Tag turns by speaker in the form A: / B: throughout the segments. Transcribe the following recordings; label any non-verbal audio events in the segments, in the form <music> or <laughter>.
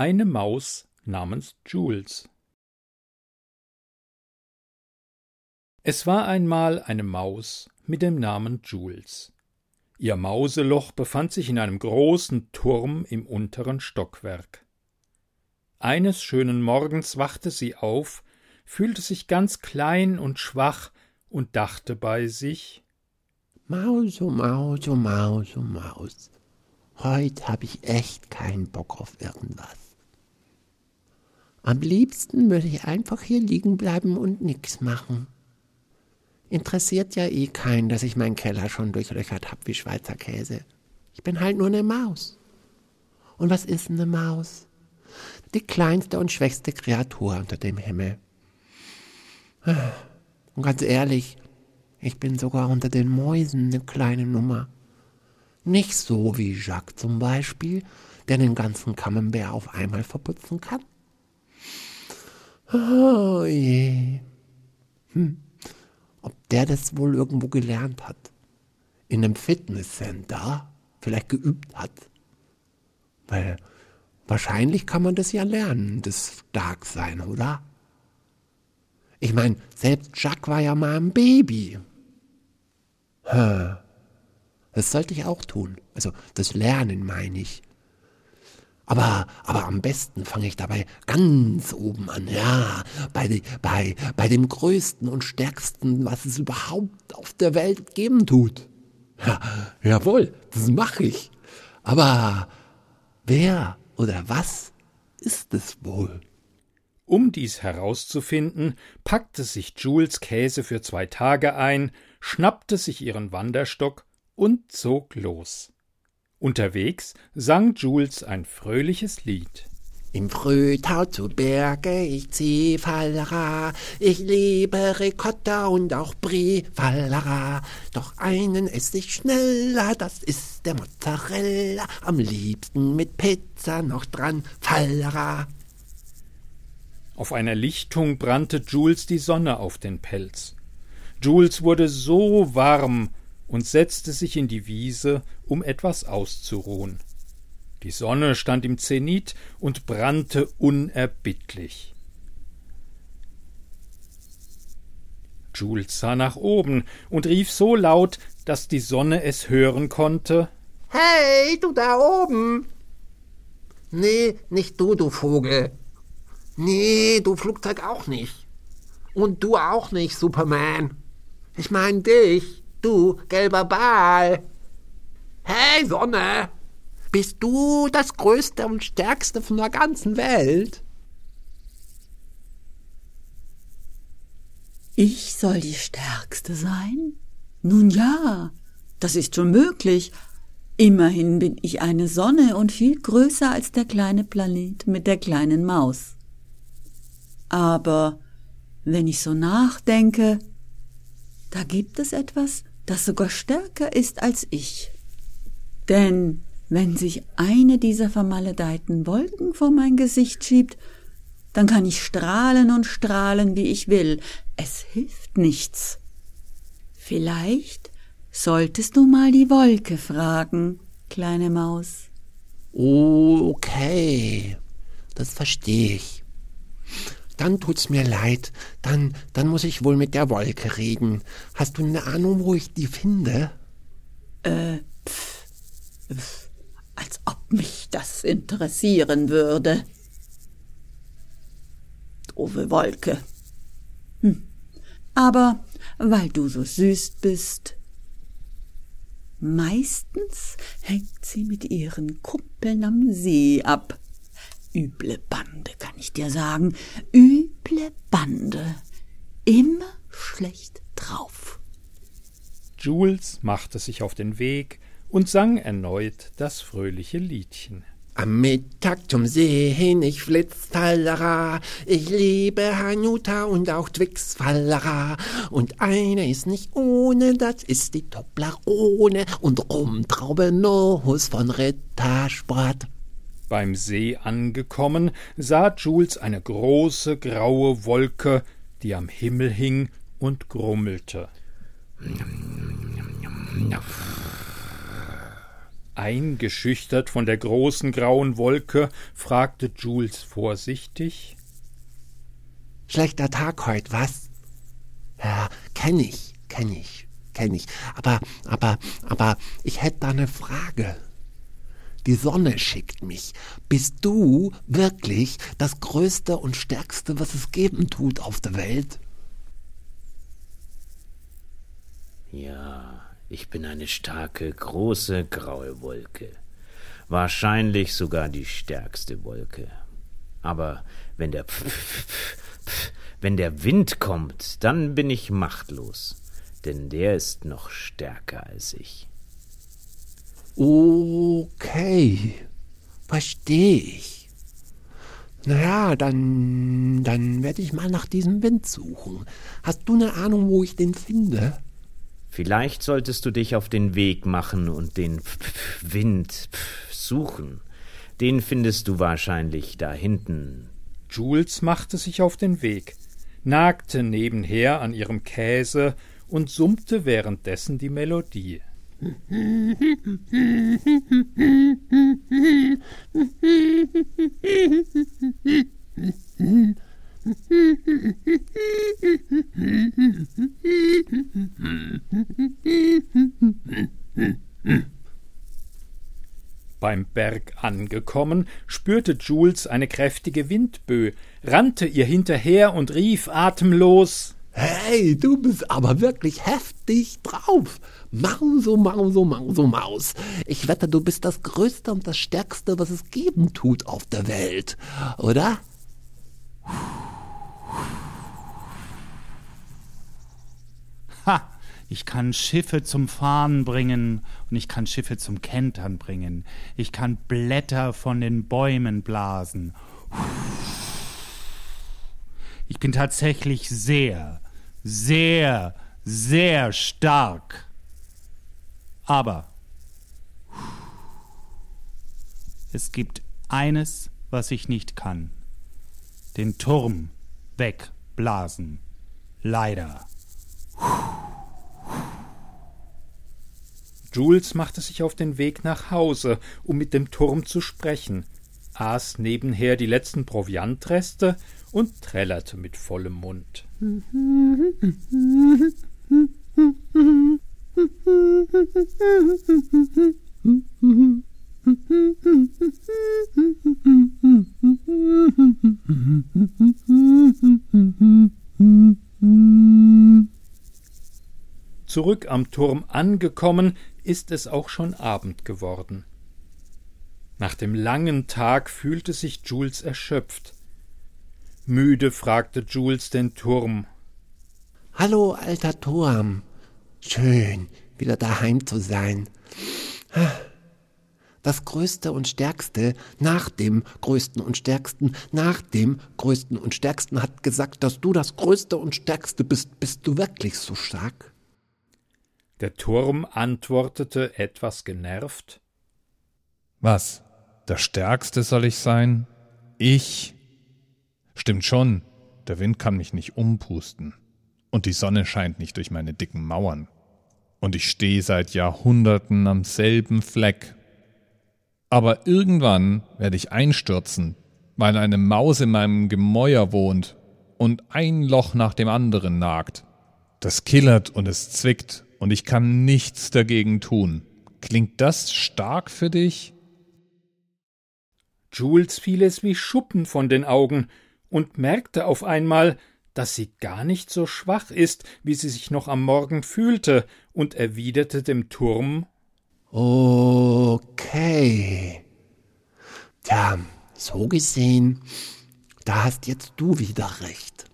A: Eine Maus namens Jules. Es war einmal eine Maus mit dem Namen Jules. Ihr Mauseloch befand sich in einem großen Turm im unteren Stockwerk. Eines schönen Morgens wachte sie auf, fühlte sich ganz klein und schwach und dachte bei sich
B: Maus, oh Maus, oh Maus, oh Maus. Heute habe ich echt keinen Bock auf irgendwas. Am liebsten würde ich einfach hier liegen bleiben und nix machen. Interessiert ja eh keinen, dass ich meinen Keller schon durchlöchert hab wie Schweizer Käse. Ich bin halt nur eine Maus. Und was ist eine Maus? Die kleinste und schwächste Kreatur unter dem Himmel. Und ganz ehrlich, ich bin sogar unter den Mäusen eine kleine Nummer. Nicht so wie Jacques zum Beispiel, der den ganzen Camembert auf einmal verputzen kann. Oh je. Hm. Ob der das wohl irgendwo gelernt hat? In einem Fitnesscenter vielleicht geübt hat? Weil wahrscheinlich kann man das ja lernen, das Starksein, oder? Ich meine, selbst Jacques war ja mal ein Baby. Das sollte ich auch tun. Also das Lernen meine ich. Aber, aber am besten fange ich dabei ganz oben an, ja, bei, bei, bei dem größten und stärksten, was es überhaupt auf der Welt geben tut. Ja, jawohl, das mache ich. Aber wer oder was ist es wohl?
A: Um dies herauszufinden, packte sich Jules Käse für zwei Tage ein, schnappte sich ihren Wanderstock und zog los. Unterwegs sang Jules ein fröhliches Lied.
B: Im Frühtau zu Berge, ich zieh Fallera, ich liebe Ricotta und auch Brie, Fallera. Doch einen ess ich schneller, das ist der Mozzarella, am liebsten mit Pizza noch dran, Fallera.
A: Auf einer Lichtung brannte Jules die Sonne auf den Pelz. Jules wurde so warm und setzte sich in die Wiese, um etwas auszuruhen. Die Sonne stand im Zenit und brannte unerbittlich. Jules sah nach oben und rief so laut, dass die Sonne es hören konnte.
B: Hey, du da oben! Nee, nicht du, du Vogel. Nee, du Flugzeug auch nicht. Und du auch nicht, Superman. Ich mein dich, du gelber Ball. Hey, Sonne. Bist du das Größte und Stärkste von der ganzen Welt?
C: Ich soll die Stärkste sein? Nun ja, das ist schon möglich. Immerhin bin ich eine Sonne und viel größer als der kleine Planet mit der kleinen Maus. Aber wenn ich so nachdenke, da gibt es etwas, das sogar stärker ist als ich. Denn wenn sich eine dieser vermaledeiten Wolken vor mein Gesicht schiebt, dann kann ich strahlen und strahlen, wie ich will. Es hilft nichts. Vielleicht solltest du mal die Wolke fragen, kleine Maus.
B: Okay. Das verstehe ich dann tut's mir leid. Dann, dann muss ich wohl mit der Wolke reden. Hast du eine Ahnung, wo ich die finde?
C: Äh, pff, pff, als ob mich das interessieren würde. Doofe Wolke. Hm. Aber weil du so süß bist, Meistens hängt sie mit ihren Kumpeln am See ab. Üble Bande, kann ich dir sagen. Üble Bande. Immer schlecht drauf.
A: Jules machte sich auf den Weg und sang erneut das fröhliche Liedchen.
B: Am Mittag zum See hin, ich flitz, Fallera. Ich liebe Hanuta und auch Twix, Fallera. Und eine ist nicht ohne, das ist die Toblerone und Rumtraube Nuss von Rittersport.
A: Beim See angekommen, sah Jules eine große graue Wolke, die am Himmel hing und grummelte. Eingeschüchtert von der großen grauen Wolke, fragte Jules vorsichtig.
B: Schlechter Tag heut, was? Ja, kenn ich, kenn ich, kenn ich. Aber, aber, aber ich hätte da eine Frage. Die Sonne schickt mich. Bist du wirklich das Größte und Stärkste, was es geben tut auf der Welt?
D: Ja, ich bin eine starke, große, graue Wolke. Wahrscheinlich sogar die stärkste Wolke. Aber wenn der Pf -pf -pf wenn der Wind kommt, dann bin ich machtlos, denn der ist noch stärker als ich.
B: Okay, verstehe ich. Naja, dann, dann werde ich mal nach diesem Wind suchen. Hast du eine Ahnung, wo ich den finde?
D: Vielleicht solltest du dich auf den Weg machen und den Wind suchen. Den findest du wahrscheinlich da hinten.
A: Jules machte sich auf den Weg, nagte nebenher an ihrem Käse und summte währenddessen die Melodie. Beim Berg angekommen, spürte Jules eine kräftige Windböe, rannte ihr hinterher und rief atemlos
B: Hey, du bist aber wirklich heftig drauf. Mauso, Mauso, Mauso, Maus. Ich wette, du bist das Größte und das Stärkste, was es geben tut auf der Welt, oder?
E: Ha! Ich kann Schiffe zum Fahren bringen und ich kann Schiffe zum Kentern bringen. Ich kann Blätter von den Bäumen blasen. Ich bin tatsächlich sehr, sehr, sehr stark. Aber es gibt eines, was ich nicht kann. Den Turm wegblasen. Leider.
A: Jules machte sich auf den Weg nach Hause, um mit dem Turm zu sprechen, aß nebenher die letzten Proviantreste und trällerte mit vollem Mund. <laughs> Zurück am Turm angekommen, ist es auch schon Abend geworden. Nach dem langen Tag fühlte sich Jules erschöpft. Müde fragte Jules den Turm.
B: Hallo, alter Turm. Schön, wieder daheim zu sein. Das Größte und Stärkste nach dem Größten und Stärksten nach dem Größten und Stärksten hat gesagt, dass du das Größte und Stärkste bist. Bist du wirklich so stark?
A: Der Turm antwortete etwas genervt.
F: Was? Der Stärkste soll ich sein? Ich? Stimmt schon, der Wind kann mich nicht umpusten. Und die Sonne scheint nicht durch meine dicken Mauern. Und ich stehe seit Jahrhunderten am selben Fleck. Aber irgendwann werde ich einstürzen, weil eine Maus in meinem Gemäuer wohnt und ein Loch nach dem anderen nagt. Das killert und es zwickt und ich kann nichts dagegen tun. Klingt das stark für dich?
A: Jules fiel es wie Schuppen von den Augen und merkte auf einmal, dass sie gar nicht so schwach ist, wie sie sich noch am Morgen fühlte, und erwiderte dem Turm
B: Okay. Tja, so gesehen, da hast jetzt du wieder recht.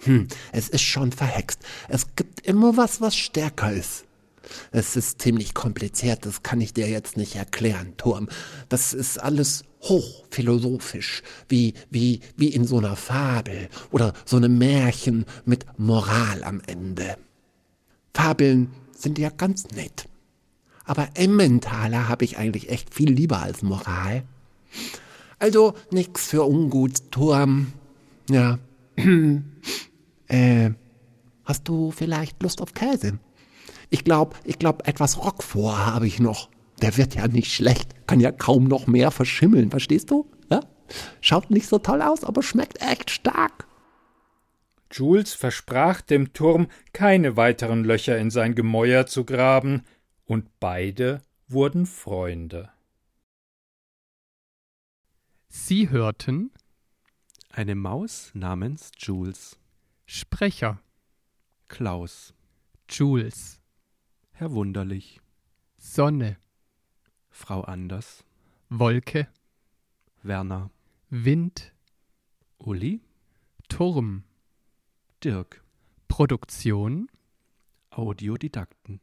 B: Hm, es ist schon verhext. Es gibt immer was, was stärker ist. Es ist ziemlich kompliziert, das kann ich dir jetzt nicht erklären, Turm. Das ist alles hochphilosophisch, wie, wie, wie in so einer Fabel oder so einem Märchen mit Moral am Ende. Fabeln sind ja ganz nett. Aber Emmentaler habe ich eigentlich echt viel lieber als Moral. Also nix für ungut, Turm. Ja. <clears throat> äh, hast du vielleicht Lust auf Käse? Ich glaube, ich glaube, etwas Roquefort habe ich noch. der wird ja nicht schlecht, kann ja kaum noch mehr verschimmeln, verstehst du? Ja? Schaut nicht so toll aus, aber schmeckt echt stark.
A: Jules versprach dem Turm, keine weiteren Löcher in sein Gemäuer zu graben, und beide wurden Freunde.
G: Sie hörten
H: Eine Maus namens Jules.
G: Sprecher
H: Klaus.
G: Jules,
H: Herr Wunderlich.
G: Sonne,
H: Frau Anders.
G: Wolke,
H: Werner.
G: Wind,
H: Uli.
G: Turm,
H: Dirk.
G: Produktion
H: Audiodidakten.